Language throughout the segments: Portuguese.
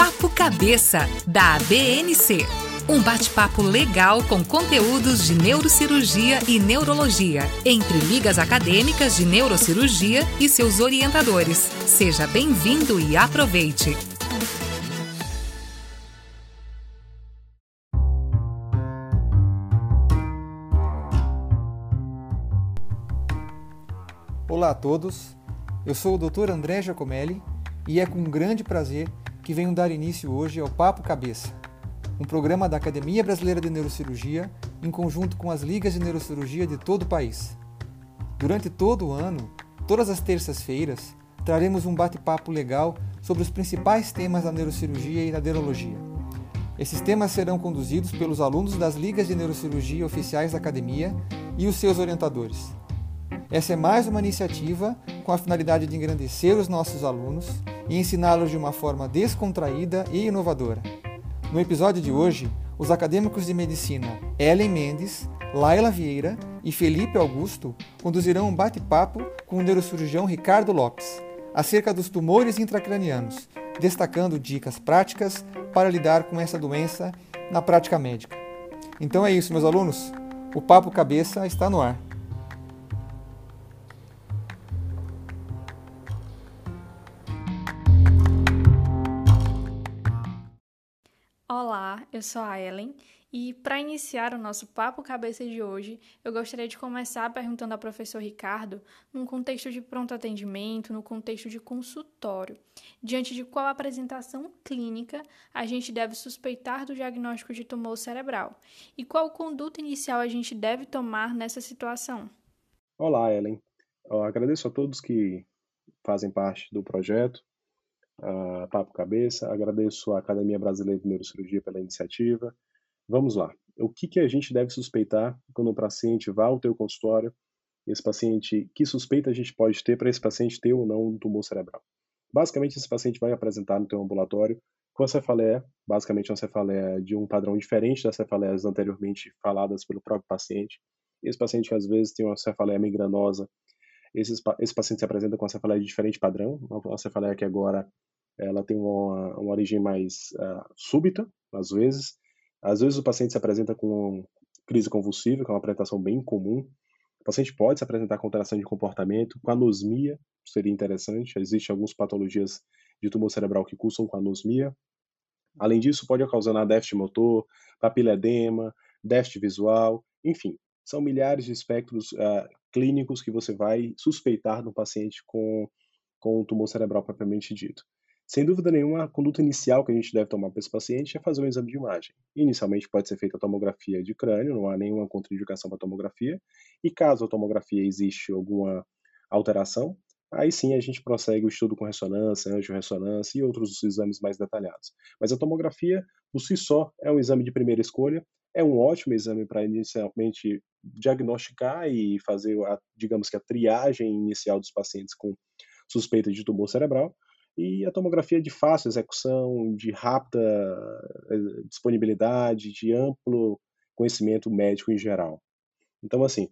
Papo Cabeça, da ABNC. Um bate-papo legal com conteúdos de neurocirurgia e neurologia, entre ligas acadêmicas de neurocirurgia e seus orientadores. Seja bem-vindo e aproveite! Olá a todos, eu sou o Dr. André Giacomelli e é com grande prazer que venho dar início hoje ao Papo Cabeça, um programa da Academia Brasileira de Neurocirurgia em conjunto com as ligas de neurocirurgia de todo o país. Durante todo o ano, todas as terças-feiras, traremos um bate-papo legal sobre os principais temas da neurocirurgia e da neurologia. Esses temas serão conduzidos pelos alunos das ligas de neurocirurgia oficiais da academia e os seus orientadores. Essa é mais uma iniciativa com a finalidade de engrandecer os nossos alunos e ensiná-los de uma forma descontraída e inovadora. No episódio de hoje, os acadêmicos de medicina Ellen Mendes, Laila Vieira e Felipe Augusto conduzirão um bate-papo com o neurocirurgião Ricardo Lopes acerca dos tumores intracranianos, destacando dicas práticas para lidar com essa doença na prática médica. Então é isso, meus alunos. O Papo Cabeça está no ar. Eu sou a Ellen e para iniciar o nosso papo cabeça de hoje, eu gostaria de começar perguntando ao professor Ricardo, num contexto de pronto atendimento, no contexto de consultório, diante de qual apresentação clínica a gente deve suspeitar do diagnóstico de tumor cerebral e qual conduta inicial a gente deve tomar nessa situação. Olá, Ellen. Eu agradeço a todos que fazem parte do projeto uh, Papo Cabeça. Agradeço à Academia Brasileira de Neurocirurgia pela iniciativa. Vamos lá. O que, que a gente deve suspeitar quando o paciente vá ao teu consultório? Esse paciente, que suspeita a gente pode ter para esse paciente ter ou não um tumor cerebral? Basicamente, esse paciente vai apresentar no teu ambulatório com a cefaleia, basicamente uma cefaleia de um padrão diferente das cefaleias anteriormente faladas pelo próprio paciente. Esse paciente, às vezes, tem uma cefaleia migranosa. Esse, esse paciente se apresenta com cefaleia de diferente padrão, uma cefaleia que agora ela tem uma, uma origem mais uh, súbita, às vezes. Às vezes o paciente se apresenta com crise convulsiva, que é uma apresentação bem comum. O paciente pode se apresentar com alteração de comportamento, com anosmia, seria interessante. Existem algumas patologias de tumor cerebral que cursam com anosmia. Além disso, pode ocasionar déficit motor, papiledema, déficit visual, enfim, são milhares de espectros uh, clínicos que você vai suspeitar no paciente com, com tumor cerebral propriamente dito. Sem dúvida nenhuma, a conduta inicial que a gente deve tomar para esse paciente é fazer um exame de imagem. Inicialmente pode ser feita a tomografia de crânio, não há nenhuma contraindicação para tomografia, e caso a tomografia existe alguma alteração, aí sim a gente prossegue o estudo com ressonância, angiorressonância e outros exames mais detalhados. Mas a tomografia, por si só, é um exame de primeira escolha, é um ótimo exame para inicialmente diagnosticar e fazer, a, digamos que a triagem inicial dos pacientes com suspeita de tumor cerebral, e a tomografia é de fácil execução, de rápida eh, disponibilidade, de amplo conhecimento médico em geral. Então, assim,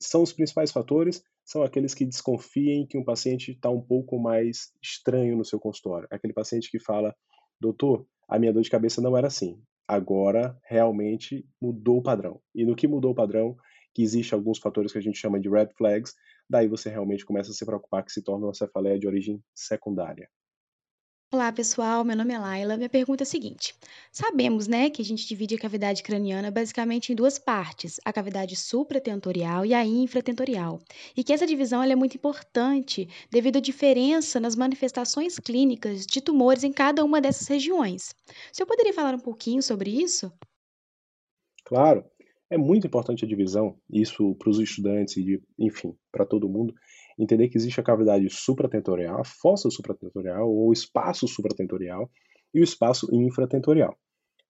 são os principais fatores, são aqueles que desconfiem que um paciente está um pouco mais estranho no seu consultório. Aquele paciente que fala, doutor, a minha dor de cabeça não era assim. Agora, realmente, mudou o padrão. E no que mudou o padrão, que existe alguns fatores que a gente chama de red flags, daí você realmente começa a se preocupar que se torna uma cefaleia de origem secundária. Olá, pessoal. Meu nome é Laila. Minha pergunta é a seguinte: sabemos, né, que a gente divide a cavidade craniana basicamente em duas partes, a cavidade supratentorial e a infratentorial, e que essa divisão é muito importante devido à diferença nas manifestações clínicas de tumores em cada uma dessas regiões. Senhor poderia falar um pouquinho sobre isso? Claro. É muito importante a divisão, isso para os estudantes e, enfim, para todo mundo, entender que existe a cavidade supratentorial, a fossa supratentorial ou espaço supratentorial e o espaço infratentorial.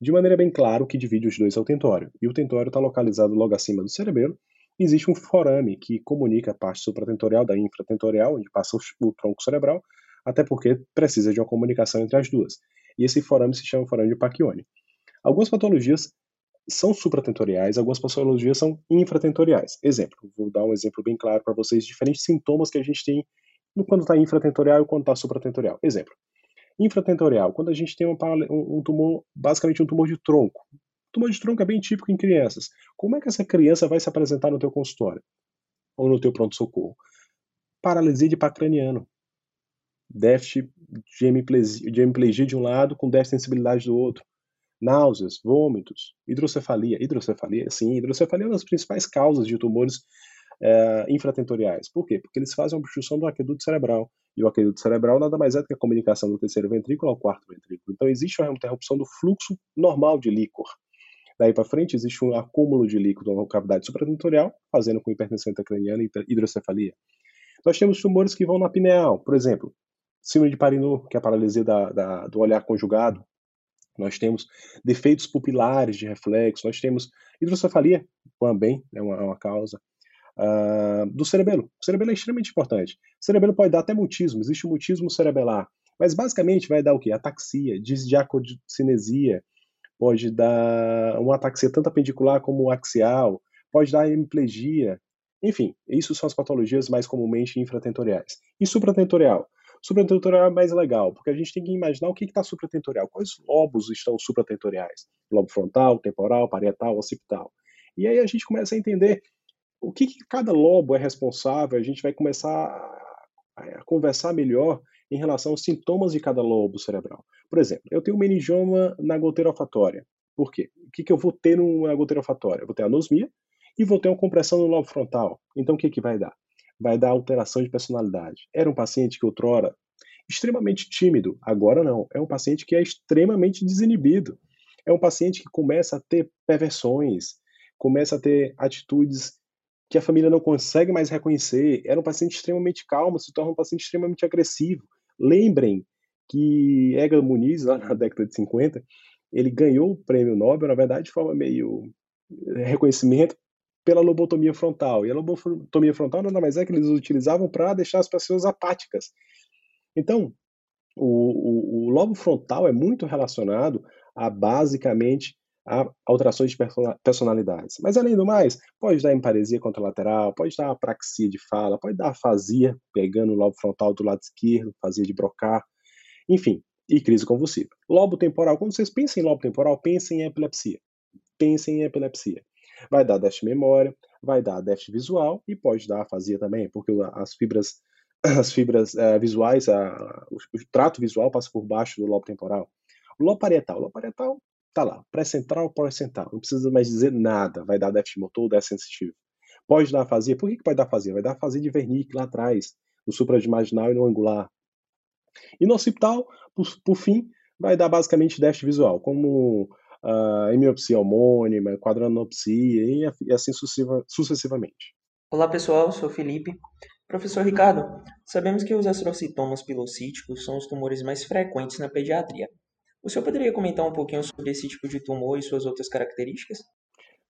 De maneira bem clara, o que divide os dois é o tentório. E o tentório está localizado logo acima do cerebelo. Existe um forame que comunica a parte supratentorial da infratentorial, onde passa o tronco cerebral, até porque precisa de uma comunicação entre as duas. E esse forame se chama forame de Pacchioni. Algumas patologias são supratentoriais, algumas patologias são infratentoriais. Exemplo, vou dar um exemplo bem claro para vocês, diferentes sintomas que a gente tem quando está infratentorial e quando está supratentorial. Exemplo, Infratentorial, quando a gente tem uma, um tumor, basicamente um tumor de tronco. tumor de tronco é bem típico em crianças. Como é que essa criança vai se apresentar no teu consultório? Ou no teu pronto-socorro? Paralisia de pacraniano. Déficit de hemiplegia, de hemiplegia de um lado com déficit de sensibilidade do outro. Náuseas, vômitos, hidrocefalia. Hidrocefalia, sim, hidrocefalia é uma das principais causas de tumores é, infratentoriais. Por quê? Porque eles fazem a obstrução do aqueduto cerebral. E o aqueduto cerebral nada mais é do que a comunicação do terceiro ventrículo ao quarto ventrículo. Então existe uma interrupção do fluxo normal de líquor. Daí para frente existe um acúmulo de líquido na cavidade supratentorial, fazendo com hipertensão intracraniana e hidrocefalia. Nós temos tumores que vão na pineal, por exemplo, síndrome de Parinot, que é a paralisia da, da, do olhar conjugado. Nós temos defeitos pupilares de reflexo, nós temos hidrocefalia também, é uma, uma causa uh, do cerebelo. O cerebelo é extremamente importante. O cerebelo pode dar até mutismo, existe o mutismo cerebelar, mas basicamente vai dar o quê? Ataxia, disdiacocinesia, pode dar uma ataxia tanto apendicular como axial, pode dar hemiplegia, enfim, isso são as patologias mais comumente infratentoriais. E supratentorial? Supratentorial é mais legal, porque a gente tem que imaginar o que está supratentorial, quais lobos estão supratentoriais, lobo frontal, temporal, parietal, occipital. E aí a gente começa a entender o que, que cada lobo é responsável, a gente vai começar a conversar melhor em relação aos sintomas de cada lobo cerebral. Por exemplo, eu tenho meningioma na goteira olfatória. Por quê? O que, que eu vou ter na goteira olfatória? Eu vou ter anosmia e vou ter uma compressão no lobo frontal. Então, o que, que vai dar? Vai dar alteração de personalidade. Era um paciente que outrora extremamente tímido, agora não. É um paciente que é extremamente desinibido. É um paciente que começa a ter perversões, começa a ter atitudes que a família não consegue mais reconhecer. Era um paciente extremamente calmo, se torna um paciente extremamente agressivo. Lembrem que Edgar Muniz, lá na década de 50, ele ganhou o prêmio Nobel, na verdade, de forma meio eh, reconhecimento pela lobotomia frontal. E a lobotomia frontal nada mais é que eles utilizavam para deixar as pessoas apáticas. Então, o, o, o lobo frontal é muito relacionado a basicamente a alterações de personalidades. Mas, além do mais, pode dar emparesia contralateral, pode dar apraxia de fala, pode dar afasia, pegando o lobo frontal do lado esquerdo, afasia de brocar, enfim, e crise convulsiva. Lobo temporal, quando vocês pensam em lobo temporal, pensem em epilepsia. Pensem em epilepsia. Vai dar déficit de memória, vai dar déficit visual e pode dar afasia também, porque as fibras as fibras uh, visuais, a, o, o, trato visual passa por baixo do lobo temporal. O lobo parietal, o lobo parietal Tá lá, pré-central, pós-central. Não precisa mais dizer nada. Vai dar déficit motor, déficit sensitivo. Pode dar afasia. Por que, que pode dar afasia? Vai dar afasia de Wernicke lá atrás, no supradimaginal e no angular. E no occipital, por, por fim, vai dar basicamente déficit visual, como uh, hemiopsia homônima, quadranopsia e, e assim sucessiva, sucessivamente. Olá pessoal, sou Felipe. Professor Ricardo, sabemos que os astrocitomas pilocíticos são os tumores mais frequentes na pediatria. O senhor poderia comentar um pouquinho sobre esse tipo de tumor e suas outras características?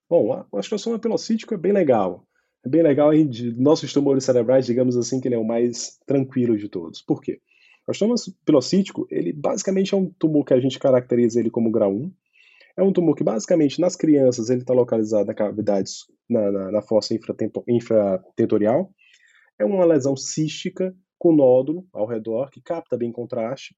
Bom, o astrocitoma pilocítico é bem legal. É bem legal aí de nossos tumores cerebrais, digamos assim, que ele é o mais tranquilo de todos. Por quê? O astrocitoma pilocítico, ele basicamente é um tumor que a gente caracteriza ele como grau 1. É um tumor que basicamente nas crianças ele está localizado na cavidade, na, na, na fossa infratentorial. É uma lesão cística com nódulo ao redor, que capta bem contraste,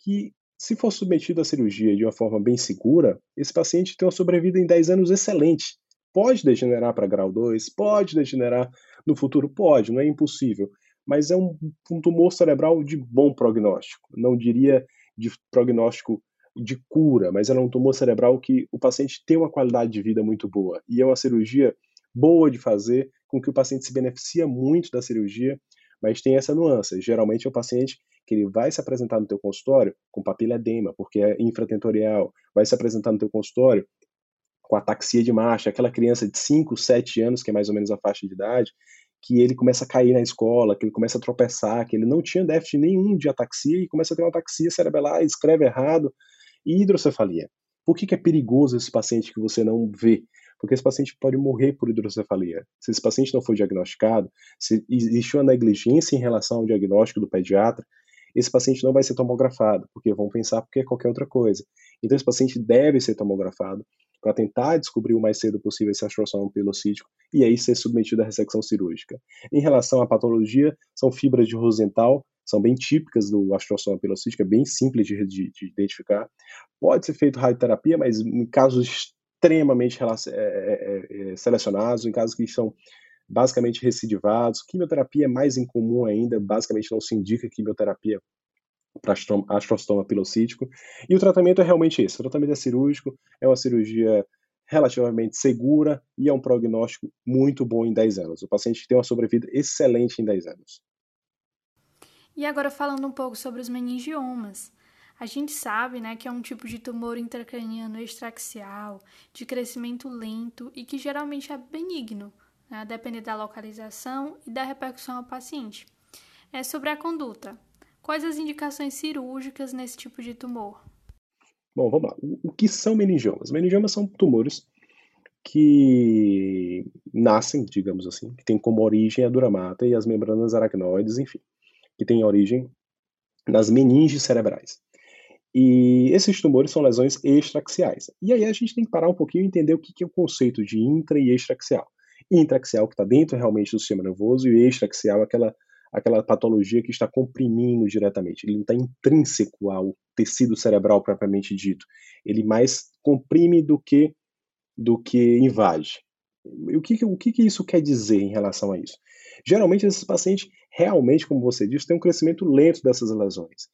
que se for submetido à cirurgia de uma forma bem segura, esse paciente tem uma sobrevida em 10 anos excelente. Pode degenerar para grau 2, pode degenerar no futuro, pode, não é impossível, mas é um, um tumor cerebral de bom prognóstico. Não diria de prognóstico de cura, mas é um tumor cerebral que o paciente tem uma qualidade de vida muito boa e é uma cirurgia boa de fazer, com que o paciente se beneficia muito da cirurgia, mas tem essa nuance. Geralmente é o paciente que ele vai se apresentar no teu consultório com papila edema, porque é infratentorial, vai se apresentar no teu consultório com ataxia de marcha, aquela criança de 5, 7 anos, que é mais ou menos a faixa de idade, que ele começa a cair na escola, que ele começa a tropeçar, que ele não tinha déficit nenhum de ataxia e começa a ter uma ataxia cerebelar, escreve errado, e hidrocefalia. Por que, que é perigoso esse paciente que você não vê? Porque esse paciente pode morrer por hidrocefalia. Se esse paciente não for diagnosticado, se existe uma negligência em relação ao diagnóstico do pediatra, esse paciente não vai ser tomografado, porque vão pensar porque é qualquer outra coisa. Então, esse paciente deve ser tomografado para tentar descobrir o mais cedo possível esse astrocitoma pilocítico e aí ser submetido à ressecção cirúrgica. Em relação à patologia, são fibras de Rosenthal são bem típicas do astrostoma pilocítico, é bem simples de, de, de, identificar. Pode ser feito radioterapia, mas em casos extremamente é, é, selecionados, em casos que são basicamente recidivados. Quimioterapia é mais incomum ainda, basicamente não se indica quimioterapia para astrostoma pilocítico. E o tratamento é realmente esse: o tratamento é cirúrgico, é uma cirurgia relativamente segura e é um prognóstico muito bom em 10 anos. O paciente tem uma sobrevida excelente em 10 anos. E agora falando um pouco sobre os meningiomas. A gente sabe né, que é um tipo de tumor intracraniano extraxial, de crescimento lento e que geralmente é benigno, né, a depender da localização e da repercussão ao paciente. É sobre a conduta. Quais as indicações cirúrgicas nesse tipo de tumor? Bom, vamos lá. O que são meningiomas? Meningiomas são tumores que nascem, digamos assim, que têm como origem a duramata e as membranas aracnoides, enfim, que têm origem nas meninges cerebrais. E esses tumores são lesões extraxiais. E aí a gente tem que parar um pouquinho e entender o que é o conceito de intra e extraxial. Intraxial, que está dentro realmente do sistema nervoso, e extraxial, aquela aquela patologia que está comprimindo diretamente. Ele não está intrínseco ao tecido cerebral propriamente dito. Ele mais comprime do que do que invade. E o que, o que isso quer dizer em relação a isso? Geralmente, esses pacientes, realmente, como você disse, têm um crescimento lento dessas lesões.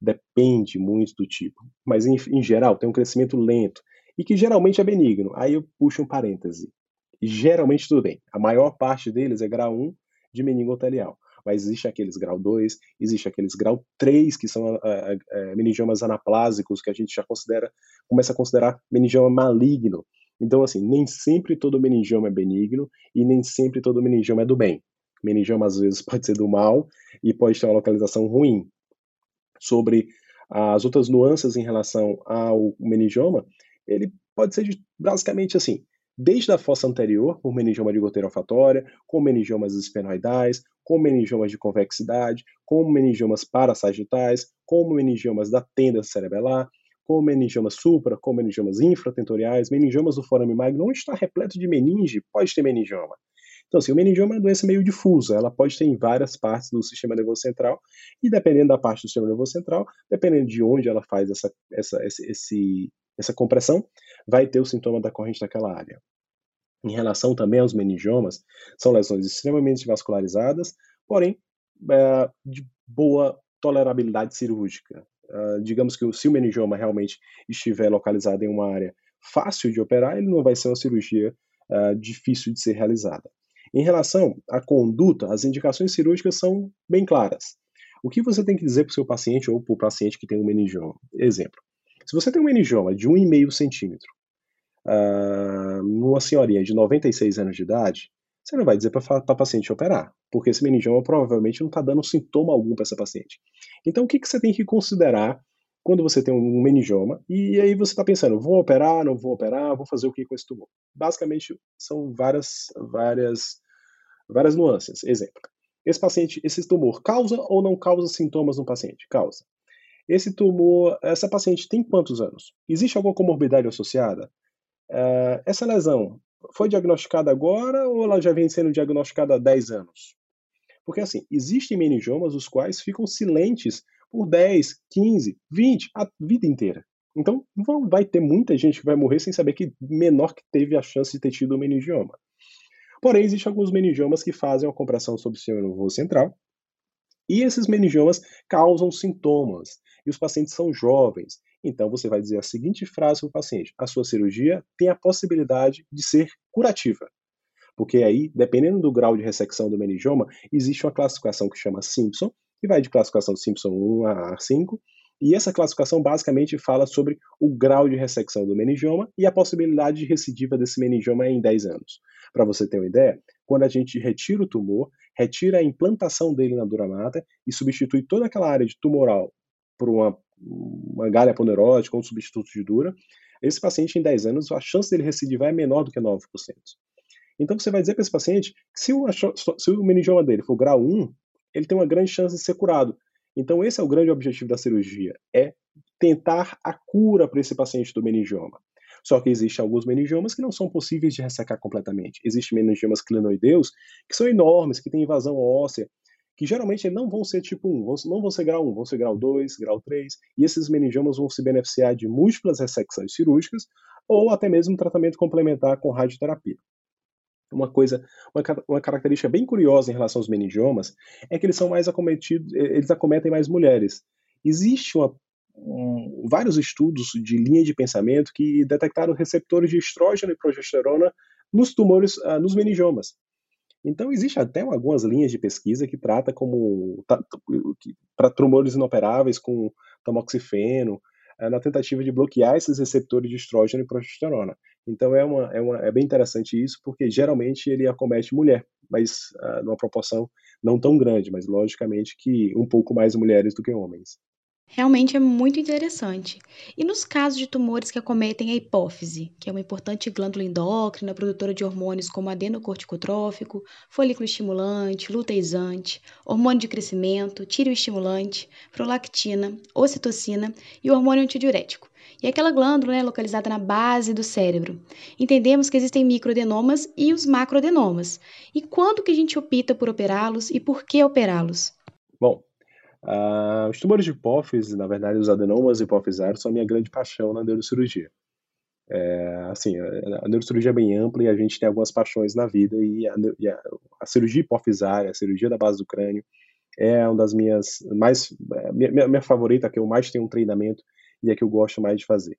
Depende muito do tipo, mas em, em geral, tem um crescimento lento e que geralmente é benigno. Aí eu puxo um parêntese. Geralmente tudo bem. A maior parte deles é grau 1 de meningotelial mas existe aqueles grau 2, existe aqueles grau 3, que são é, é, meningiomas anaplásicos, que a gente já considera, começa a considerar meningioma maligno. Então, assim, nem sempre todo meningioma é benigno e nem sempre todo meningioma é do bem. Meningioma, às vezes, pode ser do mal e pode ter uma localização ruim. Sobre as outras nuances em relação ao meningioma, ele pode ser basicamente assim, desde a fossa anterior, por meningioma de goteira olfatória, com meningiomas esfenoidais, com meningiomas de convexidade, com meningiomas parasagitais, com meningiomas da tenda cerebelar, com meningiomas supra, com meningiomas infratentoriais, meningiomas do forame magno, não está repleto de meninge, pode ter meningioma. Então, assim, o meningioma é uma doença meio difusa, ela pode ter em várias partes do sistema nervoso central, e dependendo da parte do sistema nervoso central, dependendo de onde ela faz essa, essa, esse, essa compressão, vai ter o sintoma da corrente daquela área. Em relação também aos meningiomas, são lesões extremamente vascularizadas, porém é, de boa tolerabilidade cirúrgica. Uh, digamos que se o meningioma realmente estiver localizado em uma área fácil de operar, ele não vai ser uma cirurgia uh, difícil de ser realizada. Em relação à conduta, as indicações cirúrgicas são bem claras. O que você tem que dizer para o seu paciente ou para o paciente que tem um meningioma? Exemplo. Se você tem um meningioma de 1,5 centímetro, uh, numa senhorinha de 96 anos de idade, você não vai dizer para a paciente operar, porque esse meningioma provavelmente não está dando sintoma algum para essa paciente. Então, o que, que você tem que considerar quando você tem um meningioma e aí você está pensando, vou operar, não vou operar, vou fazer o que com esse tumor? Basicamente, são várias, várias, várias nuances. Exemplo. Esse paciente, esse tumor causa ou não causa sintomas no paciente? Causa. Esse tumor, essa paciente tem quantos anos? Existe alguma comorbidade associada? Uh, essa lesão foi diagnosticada agora ou ela já vem sendo diagnosticada há 10 anos? Porque, assim, existem meningiomas os quais ficam silentes por 10, 15, 20, a vida inteira. Então, vai ter muita gente que vai morrer sem saber que menor que teve a chance de ter tido o meningioma. Porém, existem alguns meningiomas que fazem uma compressão sobre o nervoso central, e esses meningiomas causam sintomas, e os pacientes são jovens. Então você vai dizer a seguinte frase para o paciente: a sua cirurgia tem a possibilidade de ser curativa. Porque aí, dependendo do grau de ressecção do meningioma, existe uma classificação que chama Simpson, que vai de classificação Simpson 1 a 5, e essa classificação basicamente fala sobre o grau de ressecção do meningioma e a possibilidade de recidiva desse meningioma em 10 anos. Para você ter uma ideia, quando a gente retira o tumor, retira a implantação dele na dura mata e substitui toda aquela área de tumoral por uma, uma galha ponerótica ou um substituto de dura, esse paciente em 10 anos, a chance dele recidivar é menor do que 9%. Então você vai dizer para esse paciente que se o, se o meningioma dele for grau 1, ele tem uma grande chance de ser curado. Então esse é o grande objetivo da cirurgia, é tentar a cura para esse paciente do meningioma. Só que existem alguns meningiomas que não são possíveis de ressecar completamente. Existem meningiomas clinoideus que são enormes, que têm invasão óssea, que geralmente não vão ser tipo 1, não vão ser grau 1, vão ser grau 2, grau 3, e esses meningiomas vão se beneficiar de múltiplas ressecções cirúrgicas ou até mesmo tratamento complementar com radioterapia. Uma coisa, uma, uma, característica bem curiosa em relação aos meningiomas é que eles são mais acometidos, eles acometem mais mulheres. Existe uma, um, vários estudos de linha de pensamento que detectaram receptores de estrógeno e progesterona nos tumores, uh, nos meningiomas. Então, existe até algumas linhas de pesquisa que trata como para tumores inoperáveis com tamoxifeno, uh, na tentativa de bloquear esses receptores de estrógeno e progesterona. Então, é, uma, é, uma, é bem interessante isso, porque geralmente ele acomete mulher, mas uh, numa proporção não tão grande, mas logicamente que um pouco mais mulheres do que homens. Realmente é muito interessante. E nos casos de tumores que acometem a hipófise, que é uma importante glândula endócrina, produtora de hormônios como adenocorticotrófico, folículo estimulante, luteizante, hormônio de crescimento, tireoestimulante, prolactina, ocitocina e hormônio antidiurético. E aquela glândula é né, localizada na base do cérebro. Entendemos que existem microadenomas e os macroadenomas. E quando que a gente opta por operá-los e por que operá-los? Uh, os tumores de hipófise, na verdade, os adenomas hipofisários são a minha grande paixão na neurocirurgia. É, assim, a, a, neurocirurgia é bem ampla e a gente tem algumas paixões na vida e a, e a, a, cirurgia hipofisária, a cirurgia da base do crânio, é uma das minhas mais é, minha, minha favorita, que eu mais tenho um treinamento e é que eu gosto mais de fazer.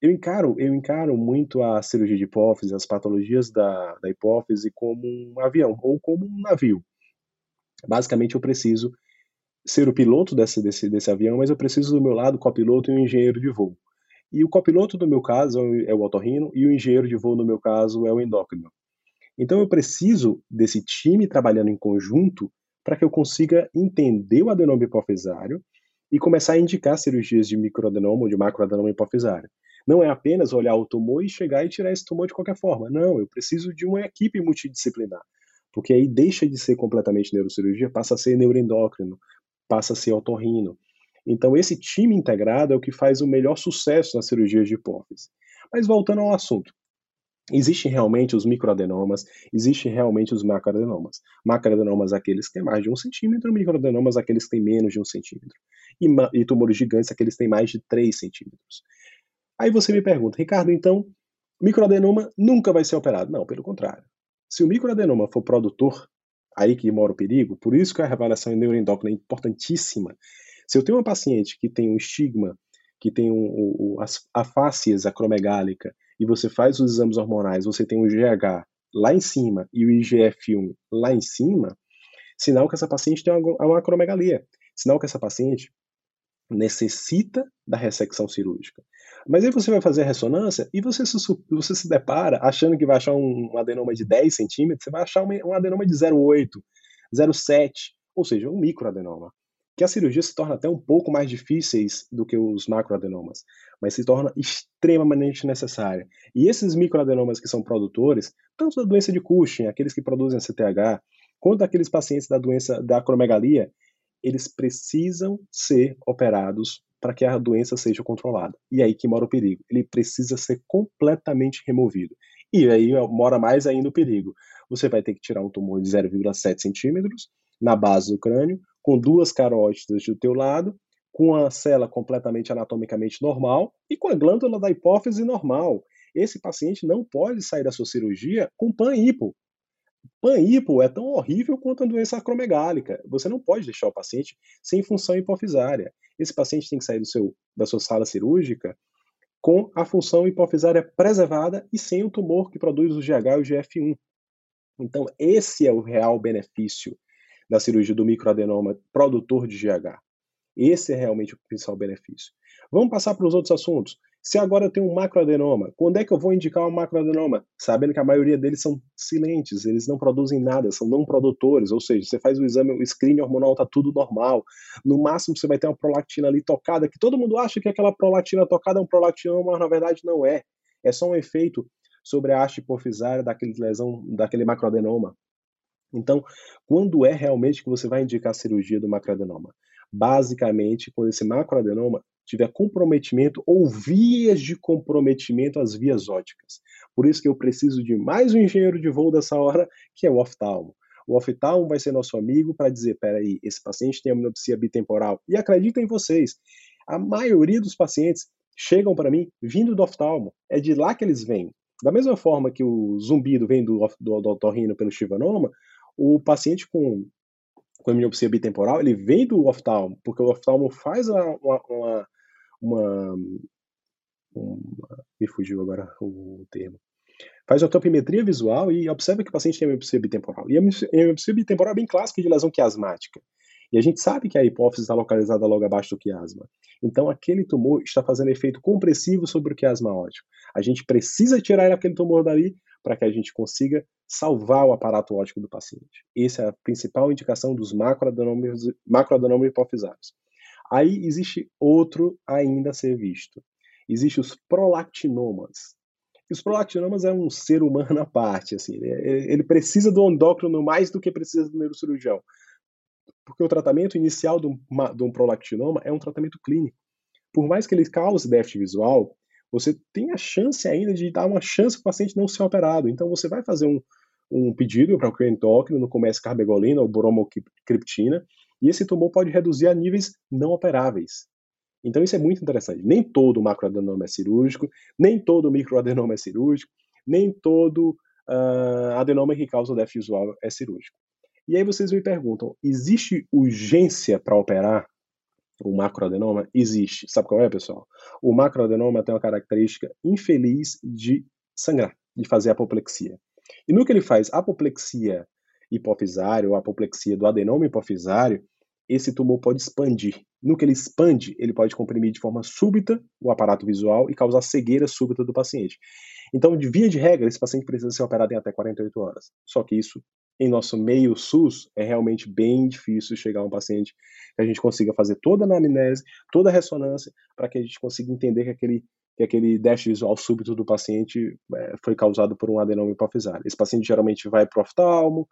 Eu encaro, eu encaro muito a cirurgia de hipófise, as patologias da, da hipófise como um avião ou como um navio. Basicamente, eu preciso ser o piloto desse, desse, desse avião, mas eu preciso do meu lado copiloto e um engenheiro de voo. E o copiloto, no meu caso, é o otorrino, e o engenheiro de voo, no meu caso, é o endócrino. Então eu preciso desse time trabalhando em conjunto para que eu consiga entender o adenoma hipofisário e começar a indicar cirurgias de microadenoma ou de macroadenoma hipofisário. Não é apenas olhar o tumor e chegar e tirar esse tumor de qualquer forma. Não, eu preciso de uma equipe multidisciplinar. Porque aí deixa de ser completamente neurocirurgia, passa a ser neuroendócrino, passa a ser otorrino. Então, esse time integrado é o que faz o melhor sucesso nas cirurgias de hipófise. Mas voltando ao assunto, Existem realmente os microadenomas, existem realmente os macroadenomas. Macroadenomas aqueles que têm mais de um centímetro, microadenomas aqueles que têm menos de um centímetro. E, e tumores gigantes aqueles que têm mais de 3 centímetros. Aí você me pergunta, Ricardo, então, microadenoma nunca vai ser operado? Não, pelo contrário. Se o microadenoma for produtor aí que mora o perigo, por isso que a revelação neuroendócrina é importantíssima. Se eu tenho uma paciente que tem um estigma, que tem um, um, a fáscias acromegálica, e você faz os exames hormonais, você tem um GH lá em cima e o IGF-1 lá em cima, sinal que essa paciente tem uma, uma acromegalia, sinal que essa paciente necessita da ressecção cirúrgica. Mas aí você vai fazer a ressonância e você se, você se depara achando que vai achar um, um adenoma de 10 centímetros, você vai achar um, adenoma de 0,8, 0,7, ou seja, um microadenoma. Que a cirurgia se torna até um pouco mais difíceis do que os macroadenomas, mas se torna extremamente necessária. E esses microadenomas que são produtores, tanto da doença de Cushing, aqueles que produzem CTH, quanto aqueles pacientes da doença da acromegalia, eles precisam ser operados para que a doença seja controlada. E aí que mora o perigo. Ele precisa ser completamente removido. E aí mora mais ainda o perigo. Você vai ter que tirar um tumor de 0,7 centímetros na base do crânio, com duas carótidas do teu lado, com a cela completamente anatomicamente normal e com a glândula da hipófise normal. Esse paciente não pode sair da sua cirurgia com pan-hipo, Pan-hipo é tão horrível quanto a doença acromegálica. Você não pode deixar o paciente sem função hipofisária. Esse paciente tem que sair do seu, da sua sala cirúrgica com a função hipofisária preservada e sem o tumor que produz o GH e o GF1. Então, esse é o real benefício da cirurgia do microadenoma produtor de GH. Esse é realmente o principal benefício. Vamos passar para os outros assuntos. Se agora eu tenho um macroadenoma, quando é que eu vou indicar um macroadenoma? Sabendo que a maioria deles são silentes, eles não produzem nada, são não produtores, ou seja, você faz o exame, o screen hormonal está tudo normal. No máximo você vai ter uma prolactina ali tocada, que todo mundo acha que aquela prolactina tocada é um prolactinoma, mas na verdade não é. É só um efeito sobre a haste hipofisária daquele lesão, daquele macroadenoma. Então, quando é realmente que você vai indicar a cirurgia do macroadenoma? Basicamente, quando esse macroadenoma tiver comprometimento ou vias de comprometimento às vias óticas. Por isso que eu preciso de mais um engenheiro de voo dessa hora, que é o oftalmo. O oftalmo vai ser nosso amigo para dizer, peraí, esse paciente tem amniopsia bitemporal. E acreditem vocês, a maioria dos pacientes chegam para mim vindo do oftalmo. É de lá que eles vêm. Da mesma forma que o zumbido vem do, do, do otorrino pelo chivanoma, o paciente com, com amniopsia bitemporal, ele vem do oftalmo, porque o oftalmo faz uma, uma, uma, uma me fugiu agora o termo. Faz autopimetria visual e observa que o paciente tem amniopsia bitemporal. E a amniopsia bitemporal é bem clássica de lesão quiasmática. E a gente sabe que a hipófise está localizada logo abaixo do quiasma. Então, aquele tumor está fazendo efeito compressivo sobre o quiasma óptico. A gente precisa tirar aquele tumor dali para que a gente consiga salvar o aparato óptico do paciente. Essa é a principal indicação dos macroadenômios, hipofisários. Aí existe outro ainda a ser visto. Existem os prolactinomas. Os prolactinomas é um ser humano à parte, assim, ele precisa do endócrino mais do que precisa do neurocirurgião. Porque o tratamento inicial de um prolactinoma é um tratamento clínico. Por mais que ele cause déficit visual, você tem a chance ainda de dar uma chance para o paciente não ser operado. Então, você vai fazer um, um pedido para o endócrino, no começo carbegolina ou bromocriptina, e esse tumor pode reduzir a níveis não operáveis. Então, isso é muito interessante. Nem todo macroadenoma é cirúrgico, nem todo microadenoma é cirúrgico, nem todo uh, adenoma que causa déficit visual é cirúrgico. E aí vocês me perguntam: existe urgência para operar o macroadenoma? Existe. Sabe qual é, pessoal? O macroadenoma tem uma característica infeliz de sangrar, de fazer apoplexia. E no que ele faz apoplexia hipofisária ou apoplexia do adenoma hipofisário, esse tumor pode expandir. No que ele expande, ele pode comprimir de forma súbita o aparato visual e causar cegueira súbita do paciente. Então, de via de regra, esse paciente precisa ser operado em até 48 horas. Só que isso em nosso meio SUS, é realmente bem difícil chegar a um paciente que a gente consiga fazer toda a anamnese, toda a ressonância, para que a gente consiga entender que aquele, que aquele déficit visual súbito do paciente é, foi causado por um adenoma hipofisário. Esse paciente geralmente vai para o oftalmo,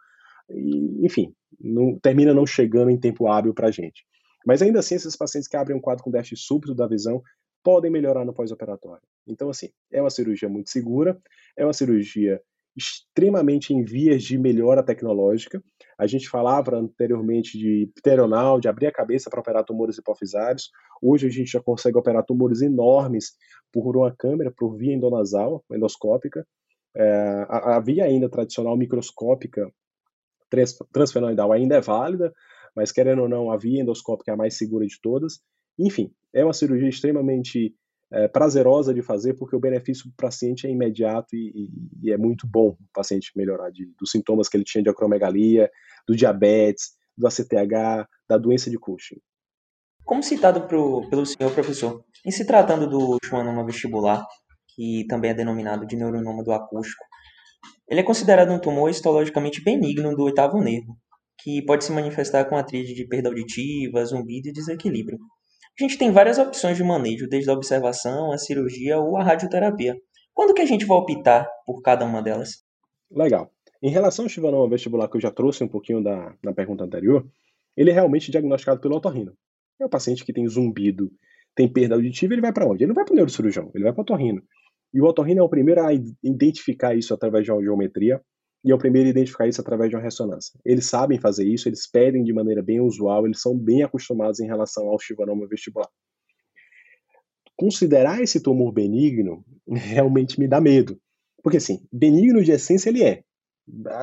e, enfim, não, termina não chegando em tempo hábil para a gente. Mas ainda assim, esses pacientes que abrem um quadro com déficit súbito da visão podem melhorar no pós-operatório. Então, assim, é uma cirurgia muito segura, é uma cirurgia extremamente em vias de melhora tecnológica. A gente falava anteriormente de pteronal, de abrir a cabeça para operar tumores hipofisários. Hoje a gente já consegue operar tumores enormes por uma câmera, por via endonasal, endoscópica. É, a, a, via ainda tradicional microscópica trans, transfenoidal ainda é válida, mas querendo ou não, a via endoscópica é a mais segura de todas. Enfim, é uma cirurgia extremamente é, prazerosa de fazer, porque o benefício para o paciente é imediato e, e, e, é muito bom o paciente melhorar de, dos sintomas que ele tinha de acromegalia, do diabetes, do ACTH, da doença de Cushing. Como citado pro, pelo senhor professor, em se tratando do schwannoma vestibular, que também é denominado de neuronoma do acústico, ele é considerado um tumor histologicamente benigno do oitavo nervo, que pode se manifestar com a tríade de perda auditiva, zumbido e desequilíbrio. A gente tem várias opções de manejo, desde a observação, a cirurgia ou a radioterapia. Quando que a gente vai optar por cada uma delas? Legal. Em relação ao chivanoma vestibular, que eu já trouxe um pouquinho da, na pergunta anterior, ele é realmente diagnosticado pelo otorrino. É o paciente que tem zumbido, tem perda auditiva, ele vai para onde? Ele não vai para o neurocirurgião, ele vai para o otorrino. E o otorrino é o primeiro a identificar isso através de uma geometria e é o primeiro a identificar isso através de uma ressonância. Eles sabem fazer isso, eles pedem de maneira bem usual, eles são bem acostumados em relação ao chivanoma vestibular. Considerar esse tumor benigno realmente me dá medo. Porque, assim, benigno de essência ele é.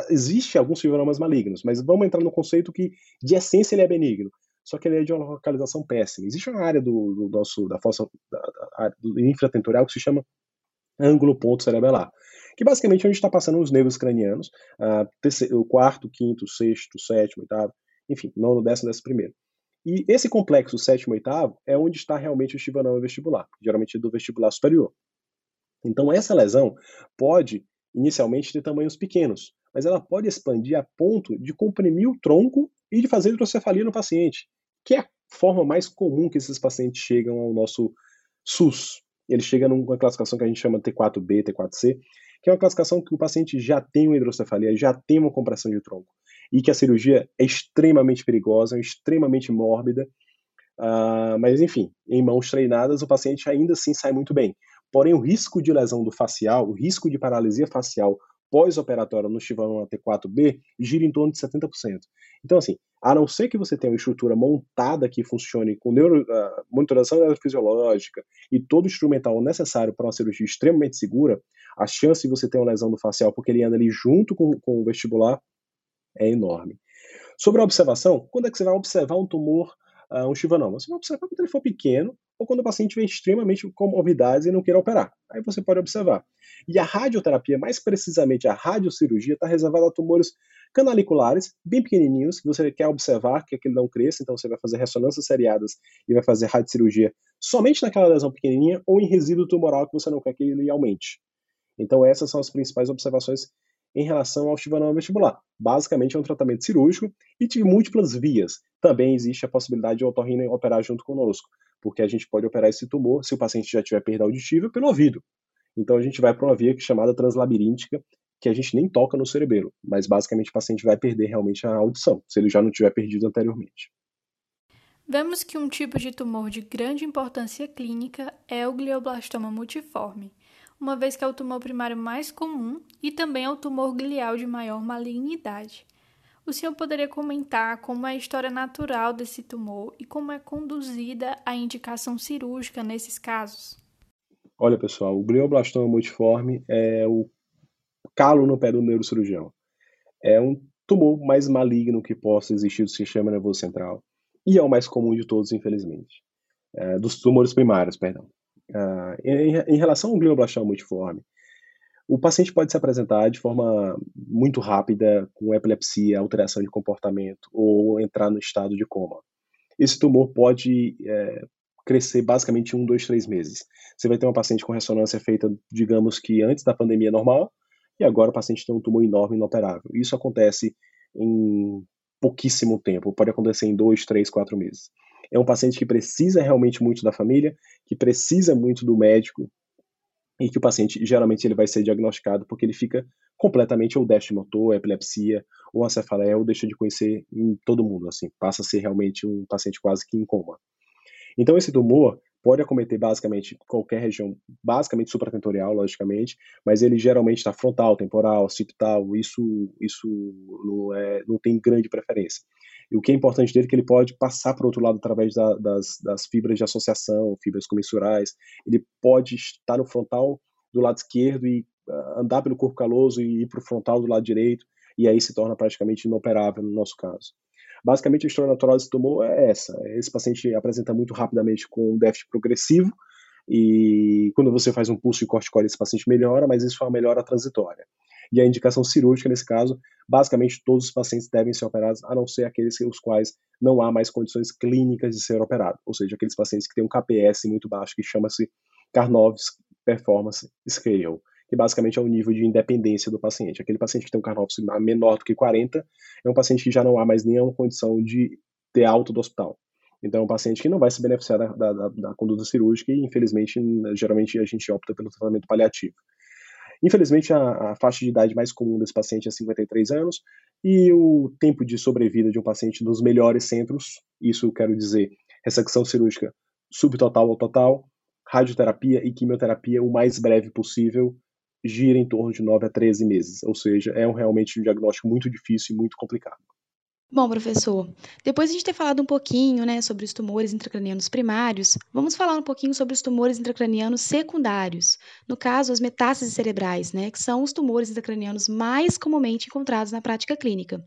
Existe alguns chivanomas malignos, mas vamos entrar no conceito que de essência ele é benigno. Só que ele é de uma localização péssima. Existe uma área do, do nosso, da fossa da, da, do infratemporal que se chama ângulo ponto cerebelar que basicamente é onde está passando os nervos cranianos, o quarto, quinto, sexto, sétimo, oitavo, enfim, nono, décimo, décimo primeiro. E esse complexo sétimo oitavo é onde está realmente o chivanoma vestibular, geralmente do vestibular superior. Então essa lesão pode inicialmente ter tamanhos pequenos, mas ela pode expandir a ponto de comprimir o tronco e de fazer hidrocefalia no paciente, que é a forma mais comum que esses pacientes chegam ao nosso SUS. Ele chega numa classificação que a gente chama T4B, T4C, que é uma classificação que o paciente já tem uma hidrocefalia, já tem uma compressão de tronco, e que a cirurgia é extremamente perigosa, extremamente mórbida, uh, mas enfim, em mãos treinadas o paciente ainda assim sai muito bem. Porém, o risco de lesão do facial, o risco de paralisia facial pós-operatória no chivanoma T4B gira em torno de 70%. Então, assim, a não ser que você tenha uma estrutura montada que funcione com neuro, uh, monitoração neurofisiológica e todo o instrumental necessário para uma cirurgia extremamente segura, a chance de você ter uma lesão do facial, porque ele anda ali junto com, com o vestibular, é enorme. Sobre a observação, quando é que você vai observar um tumor, uh, um chivanoma? Você vai observar quando ele for pequeno, ou quando o paciente vem extremamente com morbidades e não queira operar. Aí você pode observar. E a radioterapia, mais precisamente a radiocirurgia, está reservada a tumores canaliculares, bem pequenininhos, que você quer observar que aquele não cresça, então você vai fazer ressonâncias seriadas e vai fazer radiocirurgia somente naquela lesão pequenininha ou em resíduo tumoral que você não quer que ele aumente. Então essas são as principais observações em relação ao chivanoma vestibular. Basicamente é um tratamento cirúrgico e de múltiplas vias. Também existe a possibilidade de otorrino operar junto conosco porque a gente pode operar esse tumor, se o paciente já tiver perda auditiva, pelo ouvido. Então a gente vai para uma via chamada translabiríntica, que a gente nem toca no cerebelo, mas basicamente o paciente vai perder realmente a audição, se ele já não tiver perdido anteriormente. Vemos que um tipo de tumor de grande importância clínica é o glioblastoma multiforme, uma vez que é o tumor primário mais comum e também é o tumor glial de maior malignidade. O senhor poderia comentar como é a história natural desse tumor e como é conduzida a indicação cirúrgica nesses casos? Olha, pessoal, o glioblastoma multiforme é o calo no pé do neurocirurgião. É um tumor mais maligno que possa existir do sistema nervoso central e é o mais comum de todos, infelizmente. É, dos tumores primários, perdão. Uh, em, em, relação ao glioblastoma multiforme, o paciente pode se apresentar de forma muito rápida, com epilepsia, alteração de comportamento, ou entrar no estado de coma. Esse tumor pode é, crescer basicamente um, dois, três meses. Você vai ter uma paciente com ressonância feita, digamos que antes da pandemia normal, e agora o paciente tem um tumor enorme inoperável. Isso acontece em pouquíssimo tempo, pode acontecer em dois, três, quatro meses. É um paciente que precisa realmente muito da família, que precisa muito do médico, e que o paciente geralmente ele vai ser diagnosticado porque ele fica completamente ou déficit motor, epilepsia ou a ou deixa de conhecer em todo mundo, assim, passa a ser realmente um paciente quase que em coma. Então esse tumor pode acometer basicamente qualquer região, basicamente supratentorial, logicamente, mas ele geralmente está frontal, temporal, occipital, isso isso não, é, não tem grande preferência. E o que é importante dele é que ele pode passar para o outro lado através da, das, das fibras de associação, fibras comissurais. Ele pode estar no frontal do lado esquerdo e uh, andar pelo corpo caloso e ir para o frontal do lado direito, e aí se torna praticamente inoperável no nosso caso. Basicamente, a história natural desse tumor é essa. Esse paciente apresenta muito rapidamente com um déficit progressivo, e quando você faz um pulso de corticoide, esse paciente melhora, mas isso é uma melhora transitória. E a indicação cirúrgica, nesse caso, basicamente todos os pacientes devem ser operados, a não ser aqueles os quais não há mais condições clínicas de ser operado, ou seja, aqueles pacientes que têm um KPS muito baixo, que chama-se Karnoff's Performance Scale, que basicamente é o nível de independência do paciente. Aquele paciente que tem um Karnoff's menor do que 40 é um paciente que já não há mais nenhuma condição de ter alta do hospital. Então, é um paciente que não vai se beneficiar da, da, da, conduta cirúrgica e, infelizmente, geralmente a gente opta pelo tratamento paliativo. Infelizmente, a, a, faixa de idade mais comum desse paciente é 53 anos e o tempo de sobrevida de um paciente nos melhores centros, isso quero dizer, ressecção cirúrgica subtotal ou total, radioterapia e quimioterapia o mais breve possível, gira em torno de 9 a 13 meses, ou seja, é um, realmente um diagnóstico muito difícil e muito complicado. Bom, professor, depois de a gente ter falado um pouquinho né, sobre os tumores intracranianos primários, vamos falar um pouquinho sobre os tumores intracranianos secundários. No caso, as metástases cerebrais, né, que são os tumores intracranianos mais comumente encontrados na prática clínica.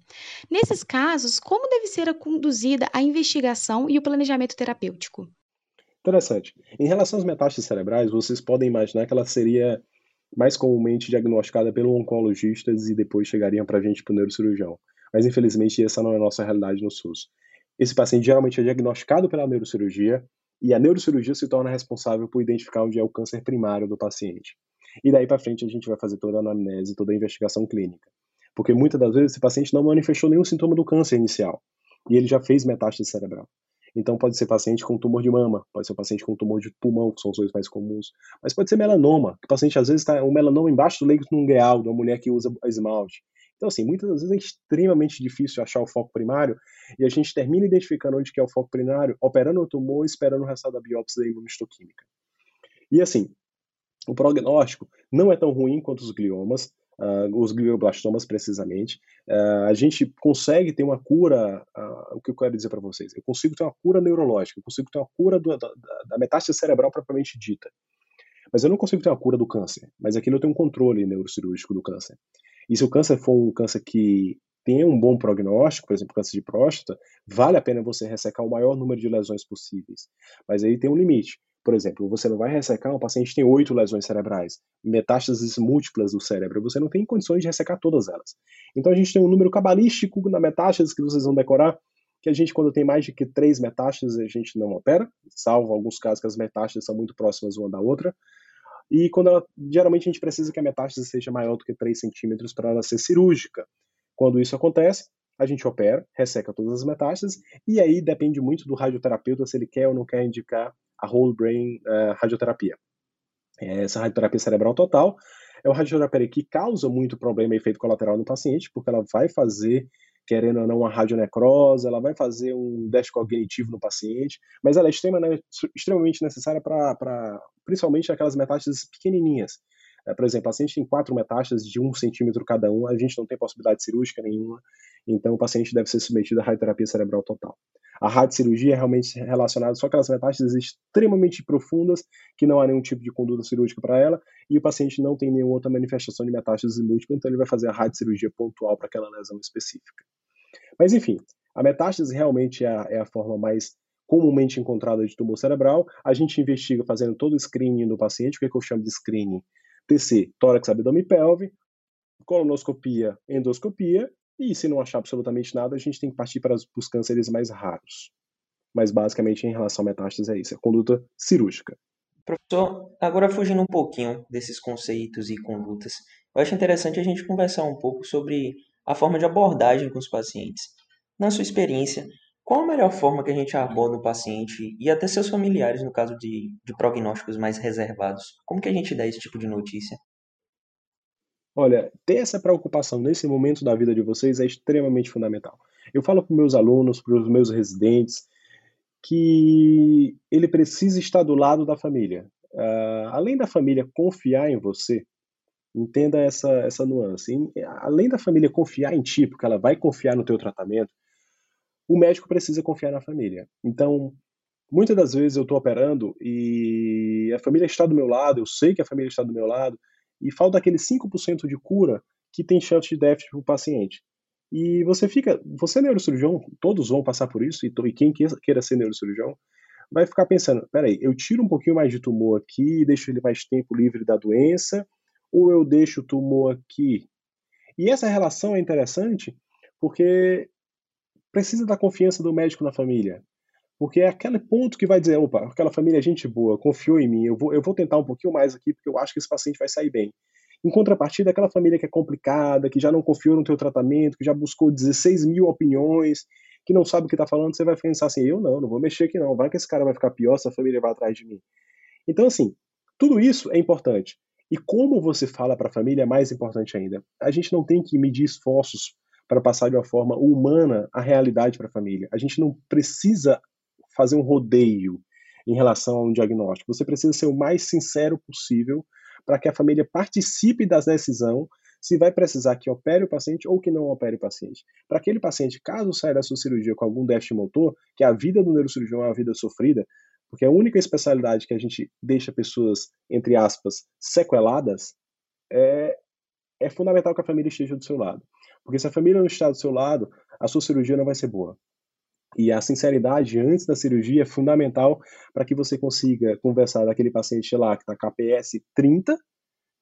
Nesses casos, como deve ser conduzida a investigação e o planejamento terapêutico? Interessante. Em relação às metástases cerebrais, vocês podem imaginar que ela seria mais comumente diagnosticada pelo oncologista e depois chegariam para a gente, para o neurocirurgião mas infelizmente essa não é a nossa realidade no SUS. Esse paciente geralmente é diagnosticado pela neurocirurgia e a neurocirurgia se torna responsável por identificar onde é o câncer primário do paciente. E daí para frente a gente vai fazer toda a anamnese, toda a investigação clínica. Porque muitas das vezes esse paciente não manifestou nenhum sintoma do câncer inicial e ele já fez metástase cerebral. Então pode ser paciente com tumor de mama, pode ser paciente com tumor de pulmão, que são os dois mais comuns, mas pode ser melanoma, que o paciente às vezes está um melanoma embaixo do leito nungueal, de uma mulher que usa esmalte. Então, assim, muitas vezes é extremamente difícil achar o foco primário e a gente termina identificando onde que é o foco primário, operando o tumor e esperando o resultado da biópsia da imunohistoquímica. E assim, o prognóstico não é tão ruim quanto os gliomas, uh, os glioblastomas precisamente, uh, a gente consegue ter uma cura, uh, o que eu quero dizer para vocês, eu consigo ter uma cura neurológica, eu consigo ter uma cura do, da, da metástase cerebral propriamente dita, mas eu não consigo ter uma cura do câncer, mas aquilo eu tenho um controle neurocirúrgico do câncer. E se o câncer for um câncer que tem um bom prognóstico, por exemplo, câncer de próstata, vale a pena você ressecar o maior número de lesões possíveis. Mas aí tem um limite. Por exemplo, você não vai ressecar um paciente que tem oito lesões cerebrais, metástases múltiplas do cérebro, você não tem condições de ressecar todas elas. Então a gente tem um número cabalístico na metástases que vocês vão decorar, que a gente, quando tem mais de que três metástases, a gente não opera, salvo alguns casos que as metástases são muito próximas uma da outra. E quando ela, geralmente a gente precisa que a metástase seja maior do que 3 centímetros para ela ser cirúrgica. Quando isso acontece, a gente opera, resseca todas as metástases, e aí depende muito do radioterapeuta se ele quer ou não quer indicar a whole brain uh, radioterapia. Essa radioterapia cerebral total é uma radioterapia que causa muito problema e efeito colateral no paciente, porque ela vai fazer, querendo ou não, uma radionecrose, ela vai fazer um déficit cognitivo no paciente, mas ela é extremamente, extremamente necessária para, principalmente aquelas metástases pequenininhas. É, por exemplo, paciente tem quatro metástases de um centímetro cada um, a gente não tem possibilidade cirúrgica nenhuma, então o paciente deve ser submetido à radioterapia cerebral total. A radiocirurgia é realmente relacionada só aquelas metástases extremamente profundas, que não há nenhum tipo de conduta cirúrgica para ela, e o paciente não tem nenhuma outra manifestação de metástase múltipla, então ele vai fazer a radiocirurgia pontual para aquela lesão específica. Mas enfim, a metástase realmente é a, é a forma mais comumente encontrada de tumor cerebral. A gente investiga fazendo todo o screening do paciente, o que, é que eu chamo de screening? TC, tórax, abdômen e pelve, colonoscopia, endoscopia, e se não achar absolutamente nada, a gente tem que partir para os cânceres mais raros. Mas basicamente, em relação à metástase, é isso, é conduta cirúrgica. Professor, agora fugindo um pouquinho desses conceitos e condutas, eu acho interessante a gente conversar um pouco sobre a forma de abordagem com os pacientes. Na sua experiência, qual a melhor forma que a gente aborda o paciente e até seus familiares no caso de, de prognósticos mais reservados? Como que a gente dá esse tipo de notícia? Olha, ter essa preocupação nesse momento da vida de vocês é extremamente fundamental. Eu falo para meus alunos, para os meus residentes, que ele precisa estar do lado da família. Uh, além da família confiar em você, entenda essa, essa nuance. além da família confiar em ti, porque ela vai confiar no teu tratamento, o médico precisa confiar na família. Então, muitas das vezes eu estou operando e a família está do meu lado, eu sei que a família está do meu lado, e falta aquele 5% de cura que tem chance de déficit para o paciente. E você fica, você é neurocirurgião, todos vão passar por isso, e, quem queira ser neurocirurgião vai ficar pensando, peraí, eu tiro um pouquinho mais de tumor aqui e deixo ele mais tempo livre da doença, ou eu deixo o tumor aqui? E essa relação é interessante porque precisa da confiança do médico na família. Porque é aquele ponto que vai dizer, opa, aquela família é gente boa, confiou em mim, eu vou, eu vou tentar um pouquinho mais aqui, porque eu acho que esse paciente vai sair bem. Em contrapartida, aquela família que é complicada, que já não confiou no teu tratamento, que já buscou 16 mil opiniões, que não sabe o que está falando, você vai pensar assim, eu não, não vou mexer aqui não, vai que esse cara vai ficar pior se a família vai atrás de mim. Então, assim, tudo isso é importante. E como você fala para a família é mais importante ainda. A gente não tem que medir esforços para passar de uma forma humana a realidade para a família. A gente não precisa fazer um rodeio em relação a um diagnóstico. Você precisa ser o mais sincero possível para que a família participe da decisão se vai precisar que opere o paciente ou que não opere o paciente. Para aquele paciente, caso saia da sua cirurgia com algum déficit motor, que a vida do neurocirurgião é uma vida sofrida, porque a única especialidade que a gente deixa pessoas, entre aspas, sequeladas, é, é fundamental que a família esteja do seu lado. Porque se a família não está do seu lado, a sua cirurgia não vai ser boa. E a sinceridade antes da cirurgia é fundamental para que você consiga conversar daquele paciente lá que está KPS 30,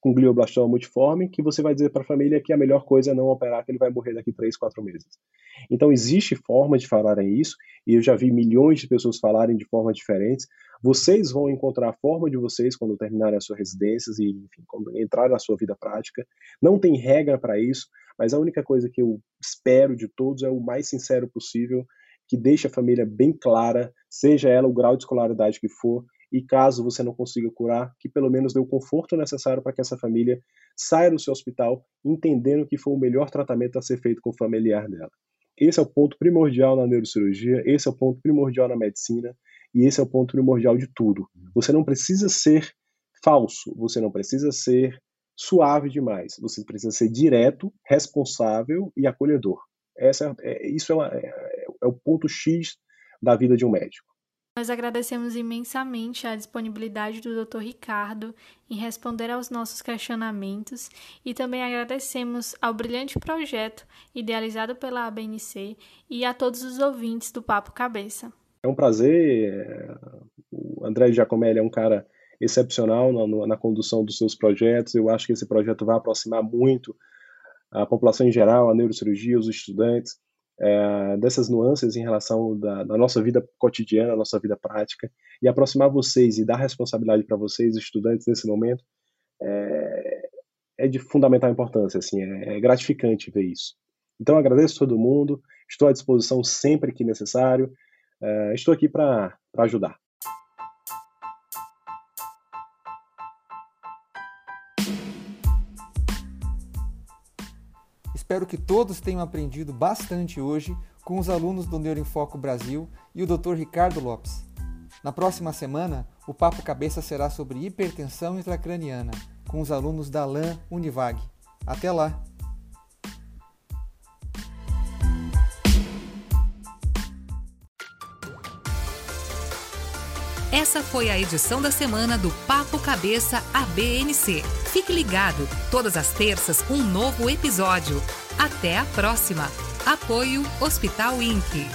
com glioblastoma multiforme, que você vai dizer para a família que a melhor coisa é não operar, que ele vai morrer daqui 3, 4 meses. Então, existe forma de falarem isso, e eu já vi milhões de pessoas falarem de formas diferentes. Vocês vão encontrar a forma de vocês quando terminarem as suas residências e, enfim, quando entrarem na sua vida prática. Não tem regra para isso, mas a única coisa que eu espero de todos é o mais sincero possível, que deixe a família bem clara, seja ela o grau de escolaridade que for, e caso você não consiga curar, que pelo menos dê o conforto necessário para que essa família saia do seu hospital entendendo que foi o melhor tratamento a ser feito com o familiar dela. Esse é o ponto primordial na neurocirurgia, esse é o ponto primordial na medicina e esse é o ponto primordial de tudo. Você não precisa ser falso, você não precisa ser suave demais. Você precisa ser direto, responsável e acolhedor. Essa é, é isso é, uma, é, é o ponto X da vida de um médico. Nós agradecemos imensamente a disponibilidade do Dr. Ricardo em responder aos nossos questionamentos e também agradecemos ao brilhante projeto idealizado pela ABNC e a todos os ouvintes do Papo Cabeça. É um prazer. O André Giacomelli é um cara excepcional na, na, condução dos seus projetos. Eu acho que esse projeto vai aproximar muito a população em geral, a neurocirurgia, os estudantes é, dessas nuances em relação da, da, nossa vida cotidiana, nossa vida prática, e aproximar vocês e dar responsabilidade para vocês, estudantes, nesse momento, é, é, de fundamental importância, assim, é, é gratificante ver isso. Então, agradeço a todo mundo, estou à disposição sempre que necessário, é, estou aqui para ajudar. Espero que todos tenham aprendido bastante hoje com os alunos do Neuroenfoco Brasil e o Dr. Ricardo Lopes. Na próxima semana, o Papo Cabeça será sobre hipertensão intracraniana, com os alunos da LAN Univag. Até lá! Essa foi a edição da semana do Papo Cabeça ABNC. Fique ligado, todas as terças um novo episódio. Até a próxima. Apoio Hospital INC.